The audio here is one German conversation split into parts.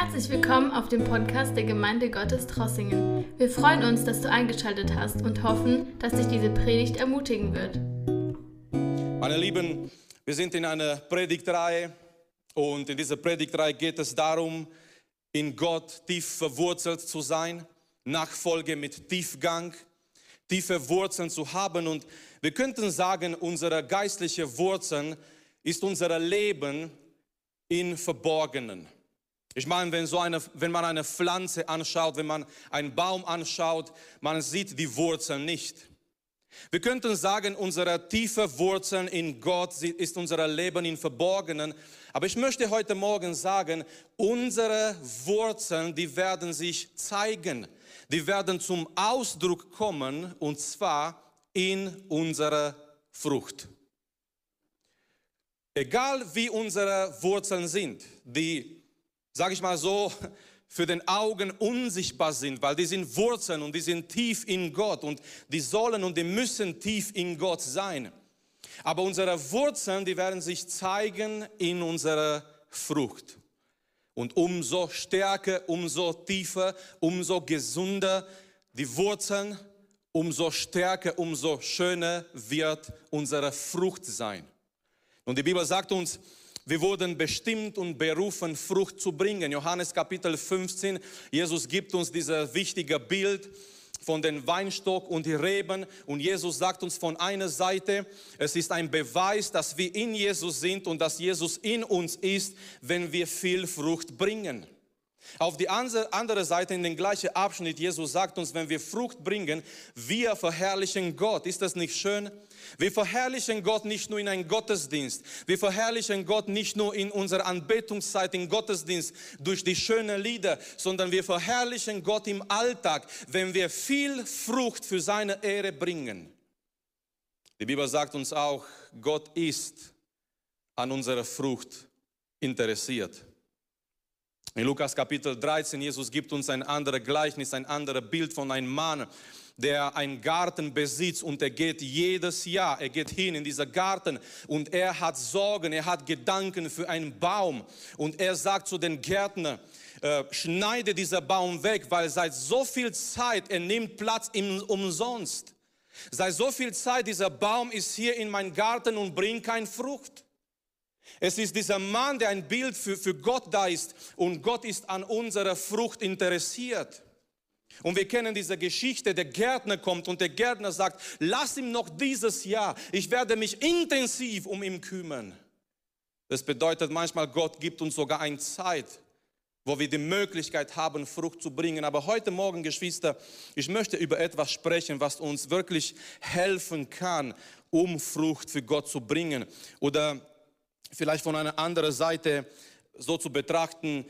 Herzlich willkommen auf dem Podcast der Gemeinde Gottes Trossingen. Wir freuen uns, dass du eingeschaltet hast und hoffen, dass dich diese Predigt ermutigen wird. Meine Lieben, wir sind in einer Predigtreihe und in dieser Predigtreihe geht es darum, in Gott tief verwurzelt zu sein, Nachfolge mit Tiefgang, tiefe Wurzeln zu haben und wir könnten sagen, unsere geistliche Wurzeln ist unser Leben in Verborgenen. Ich meine, wenn, so eine, wenn man eine Pflanze anschaut, wenn man einen Baum anschaut, man sieht die Wurzeln nicht. Wir könnten sagen, unsere tiefe Wurzeln in Gott ist unser Leben in Verborgenen. Aber ich möchte heute Morgen sagen, unsere Wurzeln, die werden sich zeigen. Die werden zum Ausdruck kommen und zwar in unserer Frucht. Egal wie unsere Wurzeln sind, die, sage ich mal so, für den Augen unsichtbar sind, weil die sind Wurzeln und die sind tief in Gott und die sollen und die müssen tief in Gott sein. Aber unsere Wurzeln, die werden sich zeigen in unserer Frucht. Und umso stärker, umso tiefer, umso gesunder die Wurzeln, umso stärker, umso schöner wird unsere Frucht sein. Und die Bibel sagt uns, wir wurden bestimmt und berufen, Frucht zu bringen. Johannes Kapitel 15, Jesus gibt uns dieses wichtige Bild von den Weinstock und die Reben. Und Jesus sagt uns von einer Seite, es ist ein Beweis, dass wir in Jesus sind und dass Jesus in uns ist, wenn wir viel Frucht bringen. Auf die andere Seite in den gleichen Abschnitt, Jesus sagt uns, wenn wir Frucht bringen, wir verherrlichen Gott. Ist das nicht schön? Wir verherrlichen Gott nicht nur in einem Gottesdienst. Wir verherrlichen Gott nicht nur in unserer Anbetungszeit im Gottesdienst durch die schönen Lieder, sondern wir verherrlichen Gott im Alltag, wenn wir viel Frucht für seine Ehre bringen. Die Bibel sagt uns auch, Gott ist an unserer Frucht interessiert. In Lukas Kapitel 13, Jesus gibt uns ein anderes Gleichnis, ein anderes Bild von einem Mann, der einen Garten besitzt und er geht jedes Jahr, er geht hin in diesen Garten und er hat Sorgen, er hat Gedanken für einen Baum und er sagt zu den Gärtner, äh, schneide diesen Baum weg, weil seit so viel Zeit, er nimmt Platz im, umsonst. Seit so viel Zeit, dieser Baum ist hier in meinem Garten und bringt keine Frucht. Es ist dieser Mann, der ein Bild für, für Gott da ist und Gott ist an unserer Frucht interessiert. Und wir kennen diese Geschichte, der Gärtner kommt und der Gärtner sagt, lass ihm noch dieses Jahr, ich werde mich intensiv um ihn kümmern. Das bedeutet manchmal, Gott gibt uns sogar eine Zeit, wo wir die Möglichkeit haben, Frucht zu bringen. Aber heute Morgen, Geschwister, ich möchte über etwas sprechen, was uns wirklich helfen kann, um Frucht für Gott zu bringen. Oder vielleicht von einer anderen Seite so zu betrachten,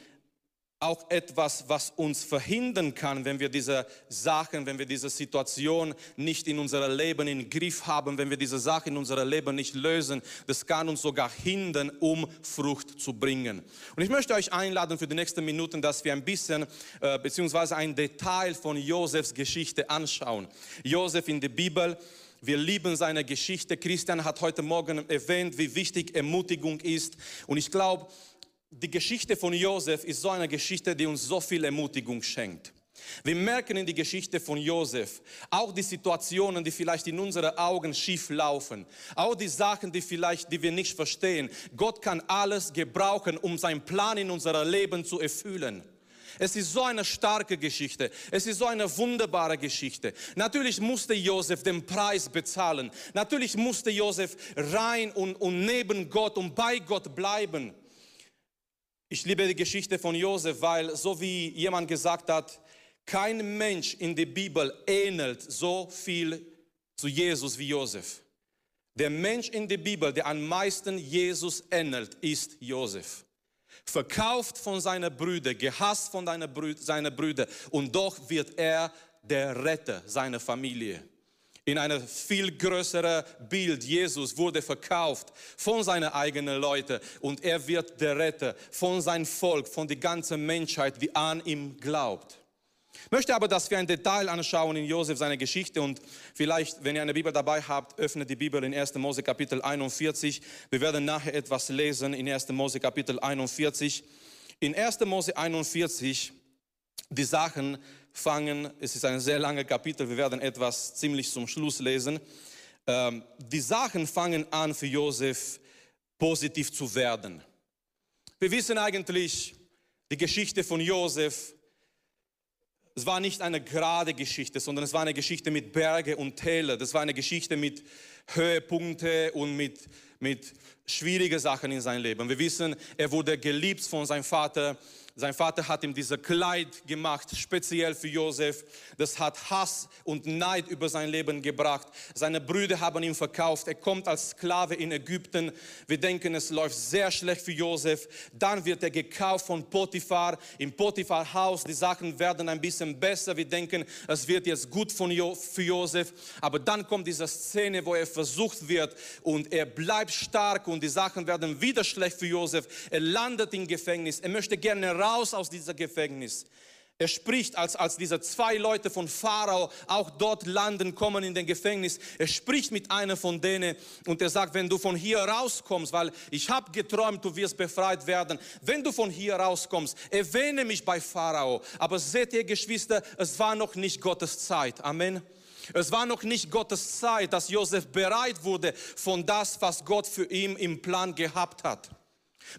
auch etwas, was uns verhindern kann, wenn wir diese Sachen, wenn wir diese Situation nicht in unserem Leben im Griff haben, wenn wir diese Sachen in unserem Leben nicht lösen, das kann uns sogar hindern, um Frucht zu bringen. Und ich möchte euch einladen für die nächsten Minuten, dass wir ein bisschen äh, beziehungsweise ein Detail von Josefs Geschichte anschauen. Josef in der Bibel wir lieben seine Geschichte. Christian hat heute Morgen erwähnt, wie wichtig Ermutigung ist. Und ich glaube, die Geschichte von Josef ist so eine Geschichte, die uns so viel Ermutigung schenkt. Wir merken in die Geschichte von Josef auch die Situationen, die vielleicht in unseren Augen schief laufen, auch die Sachen, die vielleicht, die wir nicht verstehen. Gott kann alles gebrauchen, um seinen Plan in unserem Leben zu erfüllen. Es ist so eine starke Geschichte. Es ist so eine wunderbare Geschichte. Natürlich musste Josef den Preis bezahlen. Natürlich musste Josef rein und, und neben Gott und bei Gott bleiben. Ich liebe die Geschichte von Josef, weil so wie jemand gesagt hat, kein Mensch in der Bibel ähnelt so viel zu Jesus wie Josef. Der Mensch in der Bibel, der am meisten Jesus ähnelt, ist Josef verkauft von seinen Brüdern, gehasst von seinen Brüdern und doch wird er der Retter seiner Familie. In einem viel größeren Bild, Jesus wurde verkauft von seinen eigenen Leuten und er wird der Retter von seinem Volk, von der ganzen Menschheit, die an ihm glaubt. Ich möchte aber, dass wir ein Detail anschauen in Josef, seine Geschichte und vielleicht, wenn ihr eine Bibel dabei habt, öffnet die Bibel in 1. Mose Kapitel 41. Wir werden nachher etwas lesen in 1. Mose Kapitel 41. In 1. Mose 41, die Sachen fangen, es ist ein sehr langes Kapitel, wir werden etwas ziemlich zum Schluss lesen. Ähm, die Sachen fangen an für Josef positiv zu werden. Wir wissen eigentlich die Geschichte von Josef. Es war nicht eine gerade Geschichte, sondern es war eine Geschichte mit Berge und Täler. Das war eine Geschichte mit Höhepunkte und mit, mit schwierigen Sachen in seinem Leben. Wir wissen, er wurde geliebt von seinem Vater. Sein Vater hat ihm dieses Kleid gemacht, speziell für Josef. Das hat Hass und Neid über sein Leben gebracht. Seine Brüder haben ihn verkauft. Er kommt als Sklave in Ägypten. Wir denken, es läuft sehr schlecht für Josef. Dann wird er gekauft von Potiphar im Potiphar Haus. Die Sachen werden ein bisschen besser. Wir denken, es wird jetzt gut für Josef. Aber dann kommt diese Szene, wo er versucht wird und er bleibt stark und die Sachen werden wieder schlecht für Josef. Er landet im Gefängnis. Er möchte gerne raus aus dieser Gefängnis. Er spricht, als, als diese zwei Leute von Pharao auch dort landen, kommen in den Gefängnis. Er spricht mit einer von denen und er sagt, wenn du von hier rauskommst, weil ich habe geträumt, du wirst befreit werden. Wenn du von hier rauskommst, erwähne mich bei Pharao. Aber seht ihr, Geschwister, es war noch nicht Gottes Zeit. Amen. Es war noch nicht Gottes Zeit, dass Josef bereit wurde von das, was Gott für ihn im Plan gehabt hat.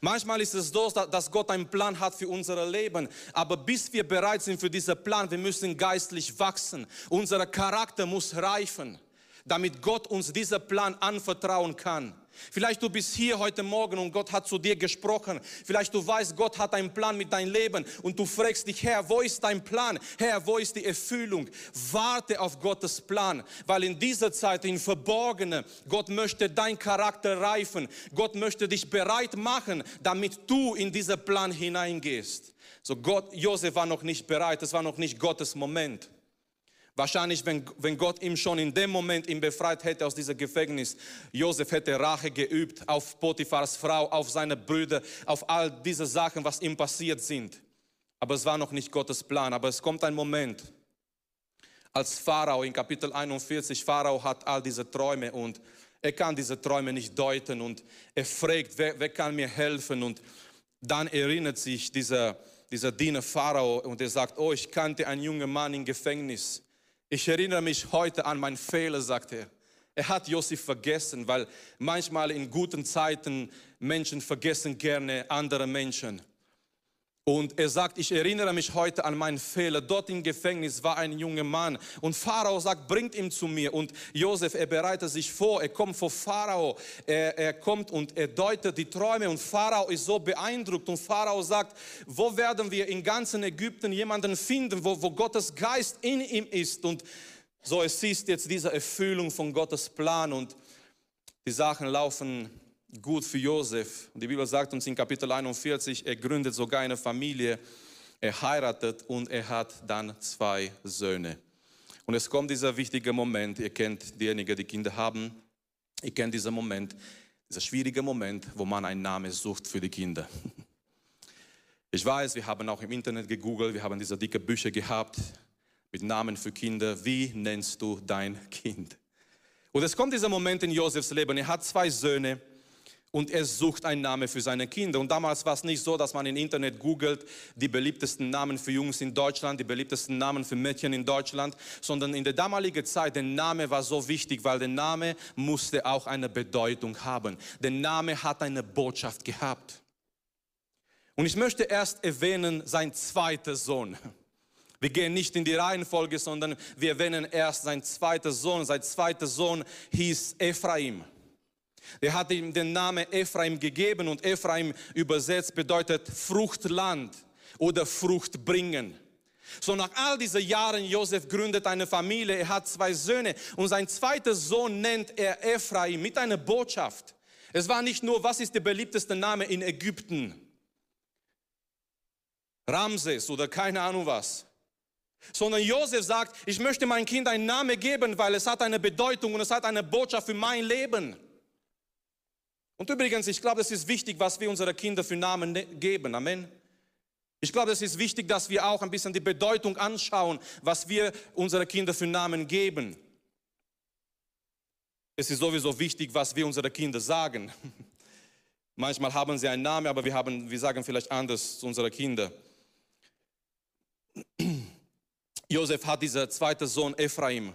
Manchmal ist es so, dass Gott einen Plan hat für unser Leben. Aber bis wir bereit sind für diesen Plan, wir müssen geistlich wachsen. Unser Charakter muss reifen, damit Gott uns diesen Plan anvertrauen kann. Vielleicht du bist hier heute Morgen und Gott hat zu dir gesprochen. Vielleicht du weißt, Gott hat einen Plan mit deinem Leben und du fragst dich, Herr, wo ist dein Plan? Herr, wo ist die Erfüllung? Warte auf Gottes Plan, weil in dieser Zeit in Verborgene, Gott möchte dein Charakter reifen. Gott möchte dich bereit machen, damit du in diesen Plan hineingehst. So Gott, Josef war noch nicht bereit, es war noch nicht Gottes Moment. Wahrscheinlich, wenn, wenn Gott ihm schon in dem Moment ihn befreit hätte aus diesem Gefängnis, Josef hätte Rache geübt auf Potiphars Frau, auf seine Brüder, auf all diese Sachen, was ihm passiert sind. Aber es war noch nicht Gottes Plan. Aber es kommt ein Moment, als Pharao in Kapitel 41, Pharao hat all diese Träume und er kann diese Träume nicht deuten und er fragt, wer, wer kann mir helfen? Und dann erinnert sich dieser, dieser Diener Pharao und er sagt, oh, ich kannte einen jungen Mann im Gefängnis ich erinnere mich heute an meinen Fehler, sagt er. Er hat Josef vergessen, weil manchmal in guten Zeiten Menschen vergessen gerne andere Menschen. Und er sagt, ich erinnere mich heute an meinen Fehler. Dort im Gefängnis war ein junger Mann. Und Pharao sagt, bringt ihn zu mir. Und Josef, er bereitet sich vor. Er kommt vor Pharao. Er, er kommt und er deutet die Träume. Und Pharao ist so beeindruckt. Und Pharao sagt, wo werden wir in ganzen Ägypten jemanden finden, wo, wo Gottes Geist in ihm ist? Und so, es ist jetzt diese Erfüllung von Gottes Plan. Und die Sachen laufen gut für Josef. Die Bibel sagt uns in Kapitel 41, er gründet sogar eine Familie, er heiratet und er hat dann zwei Söhne. Und es kommt dieser wichtige Moment, ihr kennt diejenigen, die Kinder haben, ihr kennt diesen Moment, dieser schwierige Moment, wo man einen Namen sucht für die Kinder. Ich weiß, wir haben auch im Internet gegoogelt, wir haben diese dicke Bücher gehabt mit Namen für Kinder. Wie nennst du dein Kind? Und es kommt dieser Moment in Josefs Leben. Er hat zwei Söhne und er sucht einen Namen für seine Kinder. Und damals war es nicht so, dass man im Internet googelt, die beliebtesten Namen für Jungs in Deutschland, die beliebtesten Namen für Mädchen in Deutschland, sondern in der damaligen Zeit, der Name war so wichtig, weil der Name musste auch eine Bedeutung haben. Der Name hat eine Botschaft gehabt. Und ich möchte erst erwähnen, sein zweiter Sohn. Wir gehen nicht in die Reihenfolge, sondern wir erwähnen erst sein zweiter Sohn. Sein zweiter Sohn hieß Ephraim. Er hat ihm den Namen Ephraim gegeben und Ephraim übersetzt bedeutet Fruchtland oder Frucht bringen. So nach all diesen Jahren, Josef gründet eine Familie, er hat zwei Söhne und sein zweiter Sohn nennt er Ephraim mit einer Botschaft. Es war nicht nur, was ist der beliebteste Name in Ägypten? Ramses oder keine Ahnung was. Sondern Josef sagt, ich möchte mein Kind einen Namen geben, weil es hat eine Bedeutung und es hat eine Botschaft für mein Leben. Und übrigens, ich glaube, es ist wichtig, was wir unseren Kindern für Namen ne-, geben. Amen. Ich glaube, es ist wichtig, dass wir auch ein bisschen die Bedeutung anschauen, was wir unseren Kindern für Namen geben. Es ist sowieso wichtig, was wir unseren Kindern sagen. Manchmal haben sie einen Namen, aber wir, haben, wir sagen vielleicht anders zu unseren Kindern. Josef hat dieser zweite Sohn Ephraim.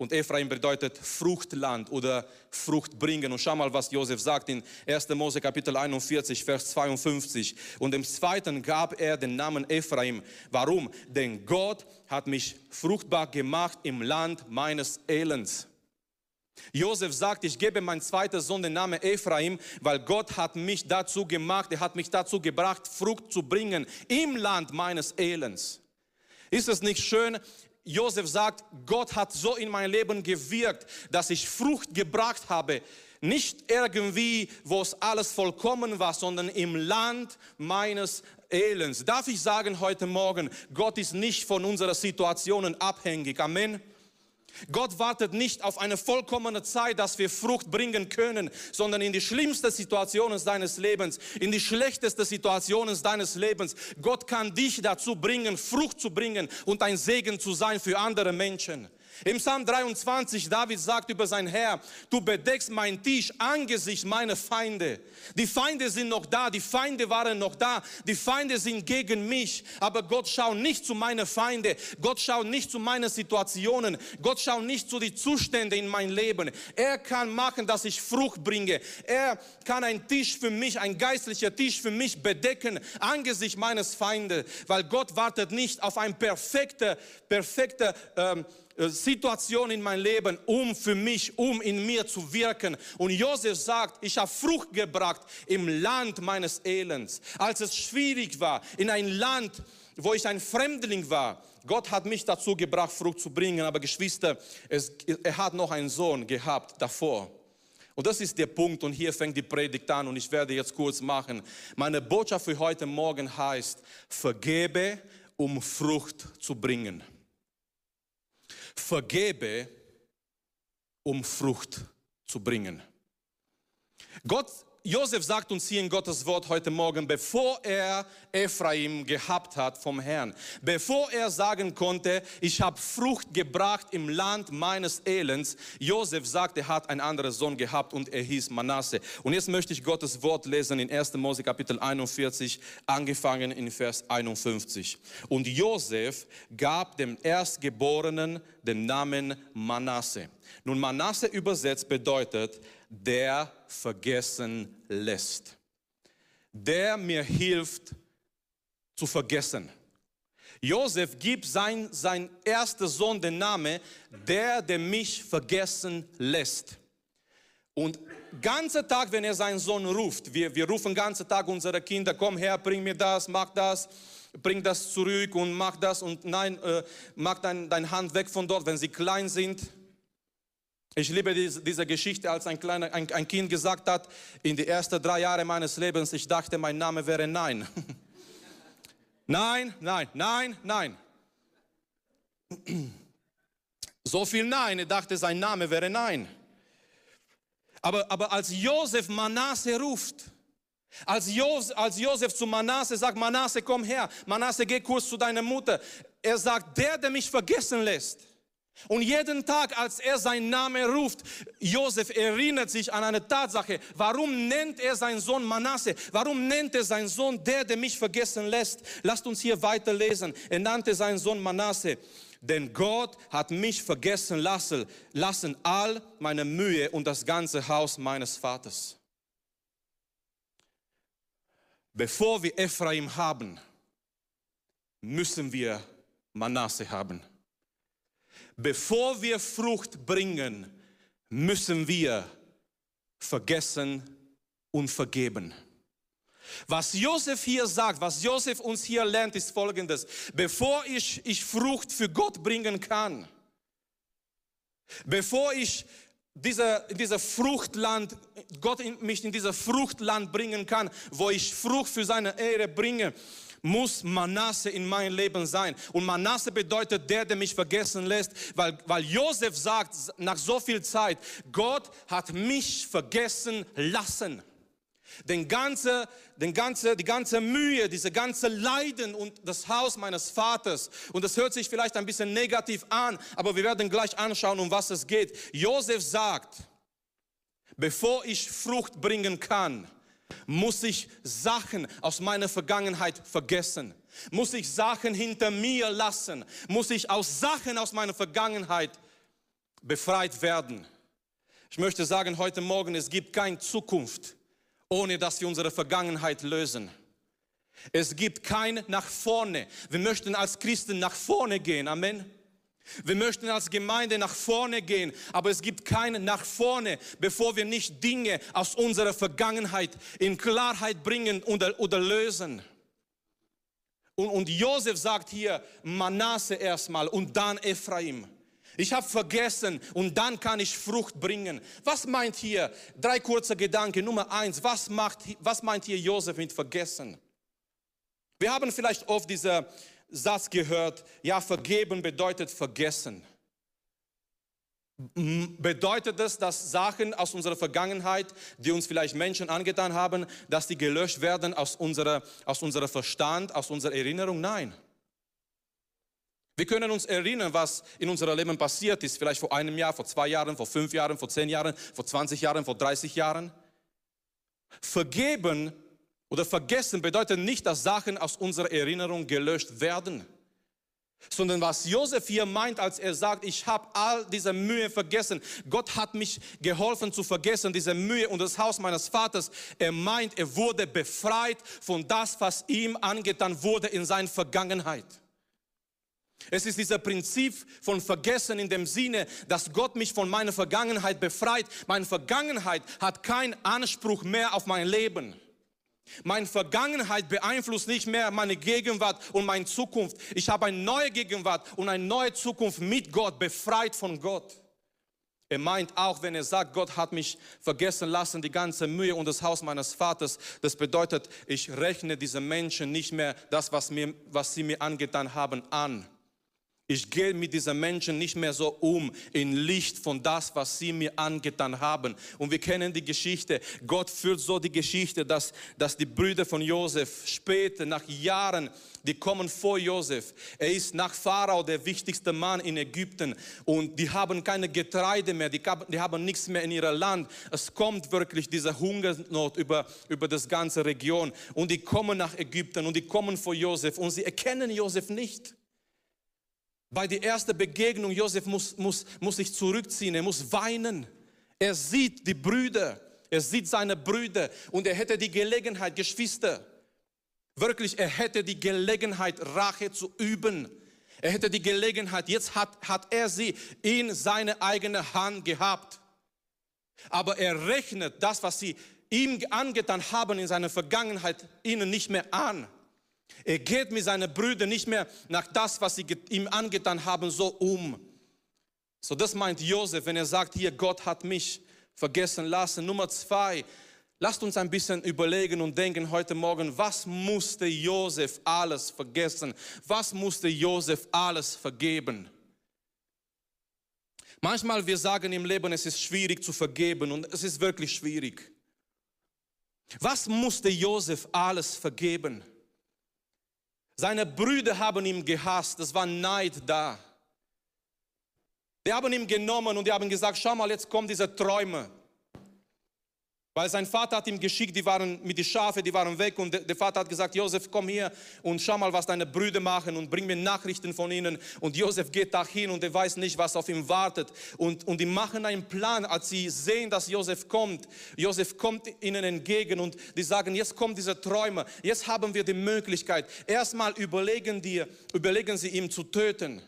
Und Ephraim bedeutet Fruchtland oder Frucht bringen. Und schau mal, was Josef sagt in 1. Mose Kapitel 41, Vers 52. Und dem zweiten gab er den Namen Ephraim. Warum? Denn Gott hat mich fruchtbar gemacht im Land meines Elends. Josef sagt, ich gebe mein zweiter Sohn den Namen Ephraim, weil Gott hat mich dazu gemacht, er hat mich dazu gebracht, Frucht zu bringen im Land meines Elends. Ist es nicht schön? Josef sagt, Gott hat so in mein Leben gewirkt, dass ich Frucht gebracht habe. Nicht irgendwie, wo es alles vollkommen war, sondern im Land meines Elends. Darf ich sagen heute Morgen, Gott ist nicht von unseren Situationen abhängig. Amen. Gott wartet nicht auf eine vollkommene Zeit, dass wir Frucht bringen können, sondern in die schlimmsten Situationen deines Lebens, in die schlechtesten Situationen deines Lebens. Gott kann dich dazu bringen, Frucht zu bringen und ein Segen zu sein für andere Menschen. Im Psalm 23, David sagt über sein Herr, du bedeckst mein Tisch angesichts meiner Feinde. Die Feinde sind noch da, die Feinde waren noch da, die Feinde sind gegen mich, aber Gott schaut nicht zu meinen Feinde, Gott schaut nicht zu meinen Situationen, Gott schaut nicht zu den Zuständen in mein Leben. Er kann machen, dass ich Frucht bringe. Er kann ein Tisch für mich, ein geistlicher Tisch für mich bedecken angesichts meines Feindes, weil Gott wartet nicht auf ein perfekter, perfekter ähm, äh, Situation in mein Leben, um für mich, um in mir zu wirken. Und Josef sagt, ich habe Frucht gebracht im Land meines Elends. Als es schwierig war, in ein Land, wo ich ein Fremdling war, Gott hat mich dazu gebracht, Frucht zu bringen. Aber Geschwister, es, er hat noch einen Sohn gehabt davor. Und das ist der Punkt und hier fängt die Predigt an und ich werde jetzt kurz machen. Meine Botschaft für heute Morgen heißt, vergebe, um Frucht zu bringen vergebe, um Frucht zu bringen. Gott Josef sagt uns hier in Gottes Wort heute Morgen, bevor er Ephraim gehabt hat vom Herrn, bevor er sagen konnte, ich habe Frucht gebracht im Land meines Elends, Josef sagt, er hat einen anderen Sohn gehabt und er hieß Manasse. Und jetzt möchte ich Gottes Wort lesen in 1. Mose Kapitel 41, angefangen in Vers 51. Und Josef gab dem Erstgeborenen den Namen Manasse. Nun, Manasse übersetzt bedeutet, der vergessen lässt. Der mir hilft zu vergessen. Josef gibt sein, sein erster Sohn den Namen, der, der mich vergessen lässt. Und ganze Tag, wenn er seinen Sohn ruft, wir, wir rufen ganze Tag unsere Kinder, komm her, bring mir das, mach das, bring das zurück und mach das und nein, äh, mach dein, dein Hand weg von dort, wenn sie klein sind. Ich liebe diese, Geschichte, als ein, kleiner, ein, ein Kind gesagt hat, in die ersten drei Jahre meines Lebens, ich dachte, mein Name wäre Nein. nein, nein, nein, nein. So viel Nein, er dachte, sein Name wäre Nein. Aber, aber als Josef Manasse ruft, als Josef, als Josef zu Manasse sagt, Manasse, komm her, Manasse, geh kurz zu deiner Mutter. Er sagt, der, der mich vergessen lässt, und jeden Tag, als er seinen Namen ruft, Josef erinnert sich an eine Tatsache. Warum nennt er seinen Sohn Manasse? Warum nennt er seinen Sohn der, der mich vergessen lässt? Lasst uns hier weiterlesen. Er nannte seinen Sohn Manasse. Denn Gott hat mich vergessen lassen, lassen all meine Mühe und das ganze Haus meines Vaters. Bevor wir Ephraim haben, müssen wir Manasse haben. Bevor wir Frucht bringen, müssen wir vergessen und vergeben. Was Josef hier sagt, was Josef uns hier lernt, ist folgendes. Bevor ich, ich Frucht für Gott bringen kann, bevor ich dieser, dieser Fruchtland, Gott mich in dieser Fruchtland bringen kann, wo ich Frucht für seine Ehre bringe, muss Manasse in mein Leben sein. Und Manasse bedeutet der, der mich vergessen lässt, weil, weil Josef sagt nach so viel Zeit, Gott hat mich vergessen lassen. Den ganze, den ganze, die ganze Mühe, diese ganze Leiden und das Haus meines Vaters. Und das hört sich vielleicht ein bisschen negativ an, aber wir werden gleich anschauen, um was es geht. Josef sagt, bevor ich Frucht bringen kann, Muss ich Sachen aus meiner Vergangenheit vergessen? Muss ich Sachen hinter mir lassen? Muss ich aus Sachen aus meiner Vergangenheit befreit werden? Ich möchte sagen heute Morgen, es gibt keine Zukunft, ohne dass wir unsere Vergangenheit lösen. Es gibt kein nach vorne. Wir möchten als Christen nach vorne gehen. Amen. Wir möchten als Gemeinde nach vorne gehen, aber es gibt kein nach vorne, bevor wir nicht Dinge aus unserer Vergangenheit in Klarheit bringen oder, oder lösen. Und, und Josef sagt hier Manasse erstmal und dann Ephraim. Ich habe vergessen und dann kann ich Frucht bringen. Was meint hier? Drei kurze Gedanken. Nummer eins, was, macht, was meint hier Josef mit vergessen? Wir haben vielleicht oft diesen Satz gehört, ja, vergeben bedeutet vergessen. Bedeutet das, dass Sachen aus unserer Vergangenheit, die uns vielleicht Menschen angetan haben, dass die gelöscht werden aus unserer, aus unserer Verstand, aus unserer Erinnerung? Nein. Wir können uns erinnern, was in unserem Leben passiert ist, vielleicht vor einem Jahr, vor zwei Jahren, vor fünf Jahren, vor zehn Jahren, vor 20 Jahren, vor 30 Jahren. Vergeben oder vergessen bedeutet nicht, dass Sachen aus unserer Erinnerung gelöscht werden, sondern was Josef hier meint, als er sagt, ich habe all diese Mühe vergessen. Gott hat mich geholfen zu vergessen, diese Mühe und das Haus meines Vaters. Er meint, er wurde befreit von das, was ihm angetan wurde in seiner Vergangenheit. Es ist dieser Prinzip von Vergessen in dem Sinne, dass Gott mich von meiner Vergangenheit befreit. Meine Vergangenheit hat keinen Anspruch mehr auf mein Leben. Meine Vergangenheit beeinflusst nicht mehr meine Gegenwart und meine Zukunft. Ich habe eine neue Gegenwart und eine neue Zukunft mit Gott, befreit von Gott. Er meint auch, wenn er sagt, Gott hat mich vergessen lassen, die ganze Mühe und das Haus meines Vaters, das bedeutet, ich rechne diese Menschen nicht mehr das, was, mir, was sie mir angetan haben, an. Ich gehe mit diesen Menschen nicht mehr so um in Licht von das, was sie mir angetan haben. Und wir kennen die Geschichte. Gott führt so die Geschichte, dass, dass die Brüder von Josef später, nach Jahren, die kommen vor Josef. Er ist nach Pharao der wichtigste Mann in Ägypten und die haben keine Getreide mehr, die, die haben nichts mehr in ihrem Land. Es kommt wirklich diese Hungersnot über, über das ganze Region und die kommen nach Ägypten und die kommen vor Josef und sie erkennen Josef nicht. Bei der ersten Begegnung, Josef muss, muss, muss sich zurückziehen, er muss weinen. Er sieht die Brüder, er sieht seine Brüder und er hätte die Gelegenheit, Geschwister, wirklich, er hätte die Gelegenheit, Rache zu üben. Er hätte die Gelegenheit, jetzt hat, hat er sie in seine eigene Hand gehabt. Aber er rechnet das, was sie ihm angetan haben in seiner Vergangenheit, ihnen nicht mehr an. Er geht mit seinen Brüdern nicht mehr nach das, was sie ihm angetan haben, so um. So das meint Josef, wenn er sagt, hier, Gott hat mich vergessen lassen. Nummer zwei, lasst uns ein bisschen überlegen und denken heute Morgen, was musste Josef alles vergessen? Was musste Josef alles vergeben? Manchmal wir sagen im Leben, es ist schwierig zu vergeben und es ist wirklich schwierig. Was musste Josef alles vergeben? Seine Brüder haben ihn gehasst, es war Neid da. Die haben ihn genommen und die haben gesagt, schau mal, jetzt kommen diese Träume. Weil sein Vater hat ihm geschickt, die waren mit den Schafe, die waren weg und der Vater hat gesagt, Josef, komm hier und schau mal, was deine Brüder machen und bring mir Nachrichten von ihnen. Und Josef geht dahin und er weiß nicht, was auf ihm wartet. Und, und die machen einen Plan, als sie sehen, dass Josef kommt. Josef kommt ihnen entgegen und die sagen, jetzt kommen diese Träume, jetzt haben wir die Möglichkeit. Erstmal überlegen, die, überlegen sie ihm zu töten.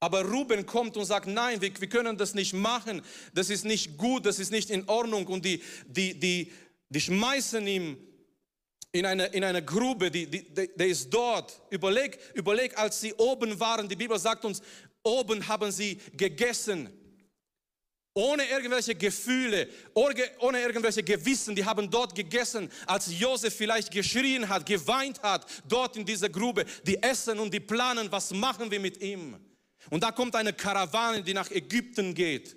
Aber Ruben kommt und sagt, nein, wir, wir, können das nicht machen, das ist nicht gut, das ist nicht in Ordnung. Und die, die, die, die schmeißen ihn in eine, in eine Grube, die, die, der ist dort. Überleg, überleg, als sie oben waren, die Bibel sagt uns, oben haben sie gegessen. Ohne irgendwelche Gefühle, ohne irgendwelche Gewissen, die haben dort gegessen, als Josef vielleicht geschrien hat, geweint hat, dort in dieser Grube. Die essen und die planen, was machen wir mit ihm. Und da kommt eine Karawane, die nach Ägypten geht.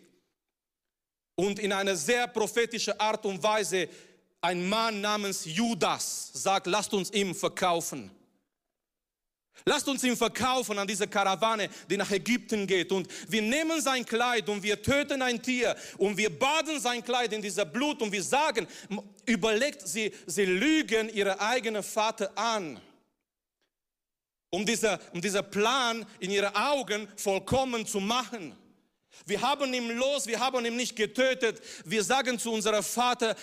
Und in einer sehr prophetischen Art und Weise ein Mann namens Judas sagt, lasst uns ihm verkaufen. Lasst uns ihn verkaufen an diese Karawane, die nach Ägypten geht. Und wir nehmen sein Kleid und wir töten ein Tier und wir baden sein Kleid in dieser Blut und wir sagen, überlegt, sie, sie lügen ihre eigenen Vater an. Um dieser, um dieser Plan in ihren Augen vollkommen zu machen. Wir haben ihn los, wir haben ihn nicht getötet. Wir sagen zu unserem Vater,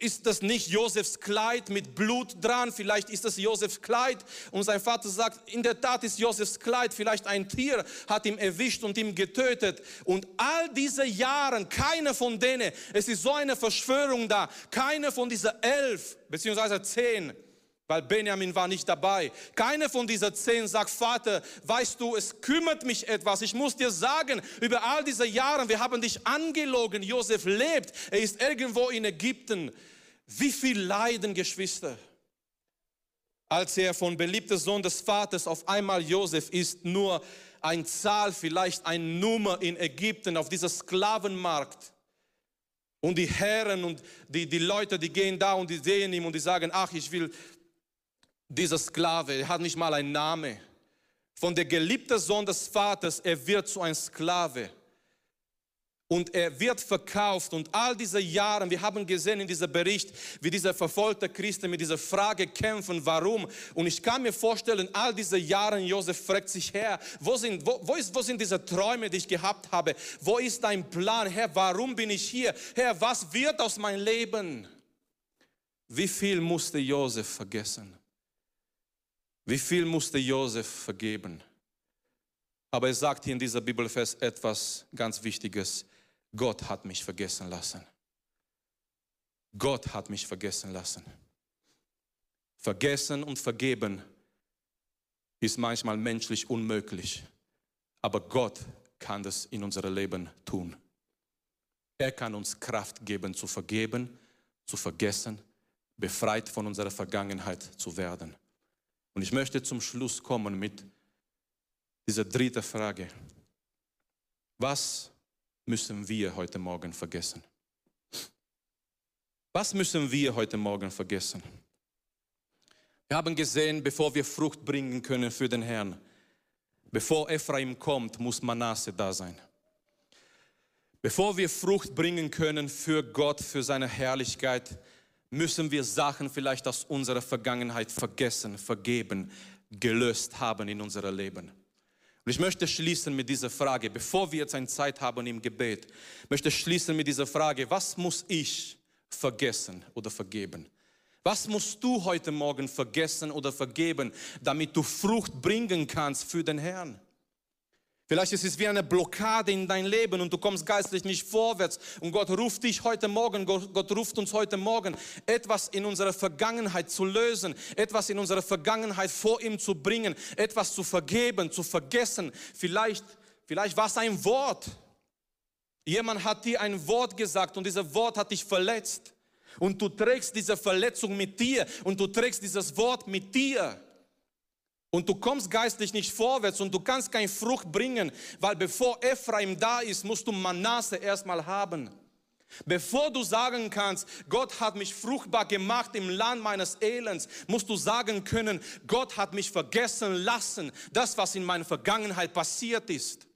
ist das nicht Josefs Kleid mit Blut dran? Vielleicht ist das Josefs Kleid. Und sein Vater sagt, in der Tat ist Josefs Kleid. Vielleicht ein Tier hat ihn erwischt und ihn getötet. Und all diese Jahre, keine von denen, es ist so eine Verschwörung da, keine von diesen elf, beziehungsweise zehn, weil Benjamin war nicht dabei. Keine von diesen zehn sagt, Vater, weißt du, es kümmert mich etwas. Ich muss dir sagen, über all diese Jahre, wir haben dich angelogen. Josef lebt, er ist irgendwo in Ägypten. Wie viel Leiden, Geschwister. Als er von beliebter Sohn des Vaters auf einmal Josef ist, nur ein Zahl, vielleicht ein Nummer in Ägypten auf dieser Sklavenmarkt. Und die Herren und die, die Leute, die gehen da und die sehen ihn und die sagen, ach, ich will dieser Sklave, er hat nicht mal einen Namen. Von der geliebte Sohn des Vaters, er wird zu einem Sklave. Und er wird verkauft und all diese Jahre, wir haben gesehen in diesem Bericht, wie diese verfolgte Christen mit dieser Frage kämpfen, warum. Und ich kann mir vorstellen, all diese Jahre, Josef fragt sich, Herr, wo sind, wo, wo, ist, wo sind diese Träume, die ich gehabt habe? Wo ist dein Plan? Herr, warum bin ich hier? Herr, was wird aus meinem Leben? Wie viel musste Josef vergessen? Wie viel musste Josef vergeben? Aber er sagt hier in dieser Bibelfest etwas ganz Wichtiges. Gott hat mich vergessen lassen. Gott hat mich vergessen lassen. Vergessen und vergeben ist manchmal menschlich unmöglich, aber Gott kann das in unserem Leben tun. Er kann uns Kraft geben zu vergeben, zu vergessen, befreit von unserer Vergangenheit zu werden. Und ich möchte zum Schluss kommen mit dieser dritten Frage. Was müssen wir heute Morgen vergessen? Was müssen wir heute Morgen vergessen? Wir haben gesehen, bevor wir Frucht bringen können für den Herrn, bevor Ephraim kommt, muss Manasse da sein. Bevor wir Frucht bringen können für Gott, für seine Herrlichkeit, müssen wir Sachen vielleicht aus unserer Vergangenheit vergessen, vergeben, gelöst haben in unserem Leben. Und ich möchte schließen mit dieser Frage, bevor wir jetzt eine Zeit haben im Gebet, möchte schließen mit dieser Frage, was muss ich vergessen oder vergeben? Was musst du heute Morgen vergessen oder vergeben, damit du Frucht bringen kannst für den Herrn? Vielleicht ist es wie eine Blockade in dein Leben und du kommst geistlich nicht vorwärts. Und Gott ruft dich heute Morgen, Gott ruft uns heute Morgen, etwas in unserer Vergangenheit zu lösen, etwas in unserer Vergangenheit vor ihm zu bringen, etwas zu vergeben, zu vergessen. Vielleicht, vielleicht war es ein Wort. Jemand hat dir ein Wort gesagt und dieses Wort hat dich verletzt. Und du trägst diese Verletzung mit dir und du trägst dieses Wort mit dir und du kommst geistlich nicht vorwärts und du kannst keine Frucht bringen, weil bevor Ephraim da ist, musst du Manasse erstmal haben. Bevor du sagen kannst, Gott hat mich fruchtbar gemacht im Land meines Elends, musst du sagen können, Gott hat mich vergessen lassen, das, was in meiner Vergangenheit passiert ist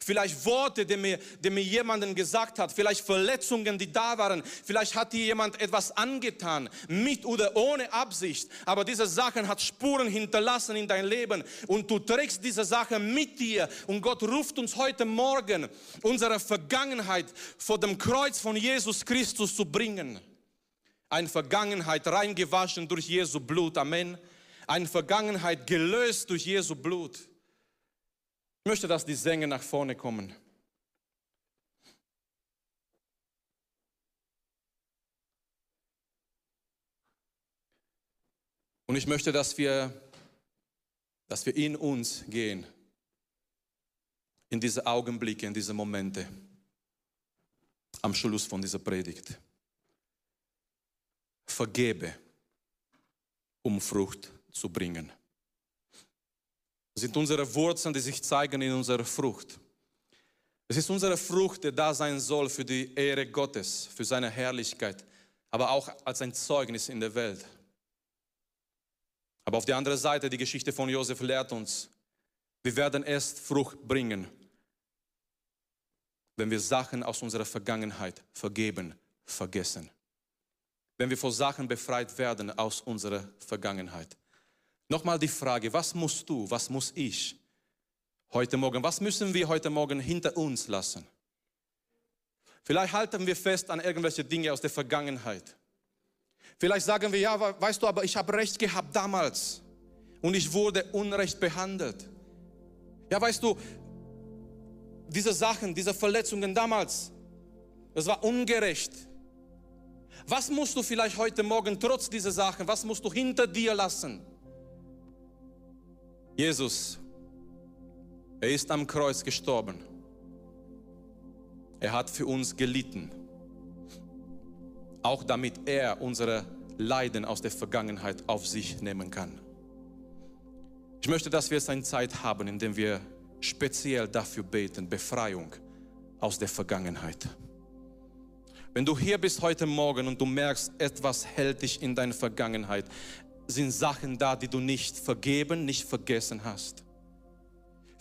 vielleicht Worte, die mir, die mir jemanden gesagt hat, vielleicht Verletzungen, die da waren, vielleicht hat dir jemand etwas angetan, mit oder ohne Absicht, aber diese Sachen hat Spuren hinterlassen in dein Leben. Und du trägst diese Sachen mit dir. Und Gott ruft uns heute Morgen, unsere Vergangenheit vor dem Kreuz von Jesus Christus zu bringen. Eine Vergangenheit reingewaschen durch Jesu Blut, Amen. Eine Vergangenheit gelöst durch Jesu Blut. Ich möchte, dass die Sänger nach vorne kommen. Und ich möchte, dass wir, dass wir in uns gehen, in diese Augenblicke, in diese Momente, am Schluss von dieser Predigt. Vergebe, um Frucht zu bringen. Sind unsere Wurzeln, die sich zeigen in unserer Frucht. Es ist unsere Frucht, die da sein soll für die Ehre Gottes, für seine Herrlichkeit, aber auch als ein Zeugnis in der Welt. Aber auf der anderen Seite, die Geschichte von Josef lehrt uns, wir werden erst Frucht bringen, wenn wir Sachen aus unserer Vergangenheit vergeben, vergessen. Wenn wir vor Sachen befreit werden aus unserer Vergangenheit. Nochmal die Frage, was musst du, was muss ich heute Morgen, was müssen wir heute Morgen hinter uns lassen? Vielleicht halten wir fest an irgendwelche Dinge aus der Vergangenheit. Vielleicht sagen wir, ja, weißt du, aber ich habe recht gehabt damals und ich wurde unrecht behandelt. Ja, weißt du, diese Sachen, diese Verletzungen damals, das war ungerecht. Was musst du vielleicht heute Morgen trotz dieser Sachen, was musst du hinter dir lassen? Jesus, er ist am Kreuz gestorben. Er hat für uns gelitten, auch damit er unsere Leiden aus der Vergangenheit auf sich nehmen kann. Ich möchte, dass wir jetzt eine Zeit haben, in der wir speziell dafür beten, Befreiung aus der Vergangenheit. Wenn du hier bist heute Morgen und du merkst, etwas hält dich in deiner Vergangenheit, sind Sachen da, die du nicht vergeben, nicht vergessen hast.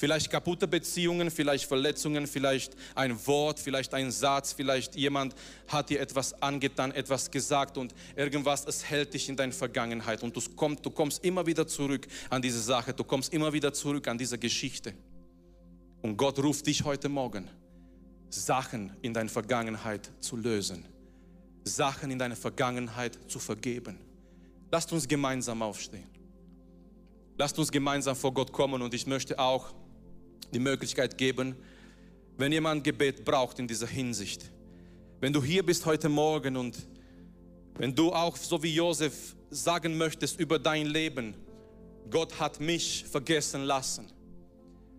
Vielleicht kaputte Beziehungen, vielleicht Verletzungen, vielleicht ein Wort, vielleicht ein Satz, vielleicht jemand hat dir etwas angetan, etwas gesagt und irgendwas, es hält dich in deiner Vergangenheit und du kommst, du kommst immer wieder zurück an diese Sache, du kommst immer wieder zurück an diese Geschichte. Und Gott ruft dich heute Morgen, Sachen in deiner Vergangenheit zu lösen, Sachen in deiner Vergangenheit zu vergeben. Lasst uns gemeinsam aufstehen. Lasst uns gemeinsam vor Gott kommen und ich möchte auch die Möglichkeit geben, wenn jemand Gebet braucht in dieser Hinsicht. Wenn du hier bist heute Morgen und wenn du auch so wie Josef sagen möchtest über dein Leben, Gott hat mich vergessen lassen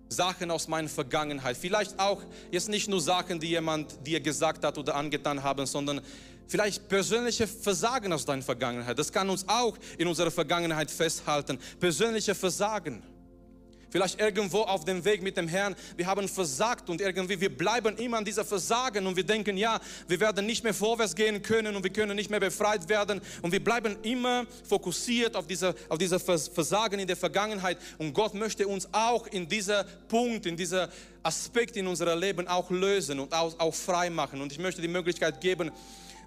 Sachen aus meiner Vergangenheit. Vielleicht auch jetzt nicht nur Sachen, die jemand dir gesagt hat oder angetan haben, sondern vielleicht persönliche Versagen aus deiner Vergangenheit. Das kann uns auch in unserer Vergangenheit festhalten. Persönliche Versagen. Vielleicht irgendwo auf dem Weg mit dem Herrn, wir haben versagt und irgendwie wir bleiben immer an dieser Versagen und wir denken, ja, wir werden nicht mehr vorwärts gehen können und wir können nicht mehr befreit werden und wir bleiben immer fokussiert auf dieser auf dieser Versagen in der Vergangenheit und Gott möchte uns auch in dieser Punkt, in dieser Aspekt in unserem Leben auch lösen und auch, auch frei machen und ich möchte die Möglichkeit geben,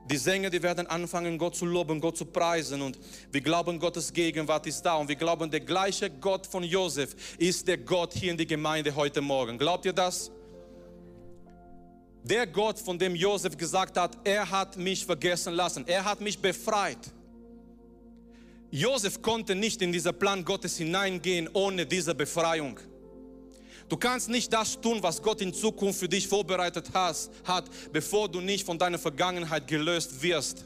die Sänger, die werden anfangen, Gott zu loben, Gott zu preisen. Und wir glauben, Gottes Gegenwart ist da. Und wir glauben, der gleiche Gott von Josef ist der Gott hier in die Gemeinde heute Morgen. Glaubt ihr das? Der Gott, von dem Josef gesagt hat, er hat mich vergessen lassen. Er hat mich befreit. Josef konnte nicht in dieser Plan Gottes hineingehen ohne diese Befreiung. Du kannst nicht das tun, was Gott in Zukunft für dich vorbereitet has, hat, bevor du nicht von deiner Vergangenheit gelöst wirst.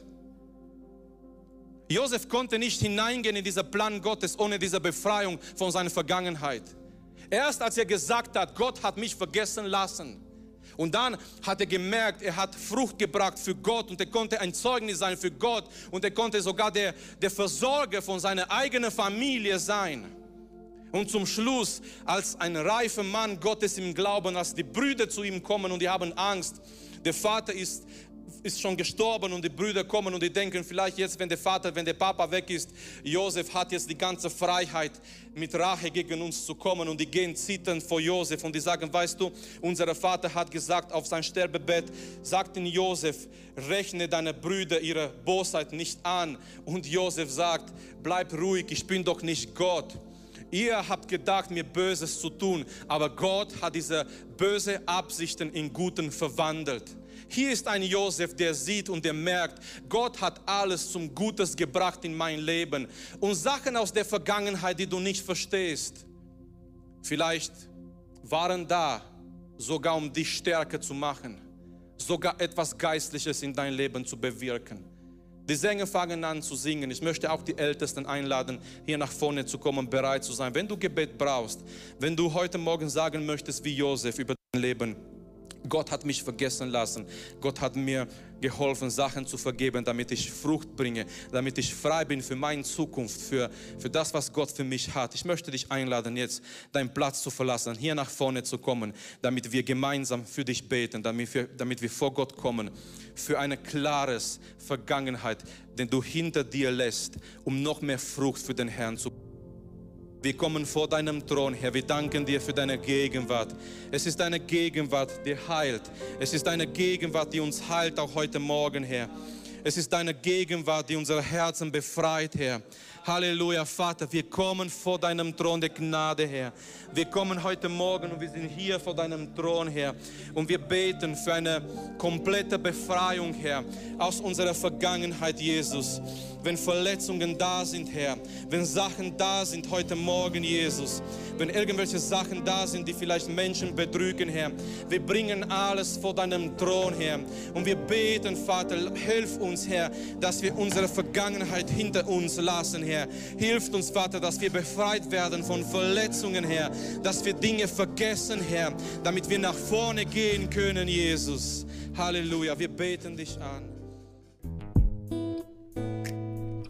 Josef konnte nicht hineingehen in diesen Plan Gottes ohne diese Befreiung von seiner Vergangenheit. Erst als er gesagt hat, Gott hat mich vergessen lassen. Und dann hat er gemerkt, er hat Frucht gebracht für Gott und er konnte ein Zeugnis sein für Gott und er konnte sogar der, der Versorger von seiner eigenen Familie sein. Und zum Schluss, als ein reifer Mann Gottes im Glauben, als die Brüder zu ihm kommen und die haben Angst, der Vater ist, ist schon gestorben und die Brüder kommen und die denken vielleicht jetzt, wenn der Vater, wenn der Papa weg ist, Josef hat jetzt die ganze Freiheit, mit Rache gegen uns zu kommen und die gehen zitternd vor Josef und die sagen, weißt du, unser Vater hat gesagt auf sein Sterbebett, sagt in Josef, rechne deine Brüder ihre Bosheit nicht an. Und Josef sagt, bleib ruhig, ich bin doch nicht Gott Ihr habt gedacht, mir Böses zu tun, aber Gott hat diese böse Absichten in Guten verwandelt. Hier ist ein Josef, der sieht und der merkt, Gott hat alles zum Gutes gebracht in mein Leben. Und Sachen aus der Vergangenheit, die du nicht verstehst, vielleicht waren da, sogar um dich stärker zu machen, sogar etwas Geistliches in dein Leben zu bewirken. Die Sänger fangen an zu singen. Ich möchte auch die Ältesten einladen, hier nach vorne zu kommen, bereit zu sein. Wenn du Gebet brauchst, wenn du heute Morgen sagen möchtest, wie Josef über dein Leben, Gott hat mich vergessen lassen. Gott hat mir geholfen, Sachen zu vergeben, damit ich Frucht bringe, damit ich frei bin für meine Zukunft, für, für das, was Gott für mich hat. Ich möchte dich einladen, jetzt deinen Platz zu verlassen, hier nach vorne zu kommen, damit wir gemeinsam für dich beten, damit wir, damit wir vor Gott kommen, für eine klares Vergangenheit, den du hinter dir lässt, um noch mehr Frucht für den Herrn zu Wir kommen vor deinem Thron, Herr. Wir danken dir für deine Gegenwart. Es ist deine Gegenwart, die heilt. Es ist deine Gegenwart, die uns heilt, auch heute Morgen, Herr. Es ist deine Gegenwart, die unsere Herzen befreit, Herr. Halleluja, Vater, wir kommen vor deinem Thron der Gnade, Herr. Wir kommen heute Morgen und wir sind hier vor deinem Thron, Herr. Und wir beten für eine komplette Befreiung, Herr, aus unserer Vergangenheit, Jesus. Wenn Verletzungen da sind, Herr, wenn Sachen da sind heute Morgen, Jesus, wenn irgendwelche Sachen da sind, die vielleicht Menschen betrügen, Herr, wir bringen alles vor deinem Thron, Herr. Und wir beten, Vater, hilf uns, Herr, dass wir unsere Vergangenheit hinter uns lassen, Herr. Hilft uns, Vater, dass wir befreit werden von Verletzungen, Herr, dass wir Dinge vergessen, Herr, damit wir nach vorne gehen können, Jesus. Halleluja, wir beten dich an.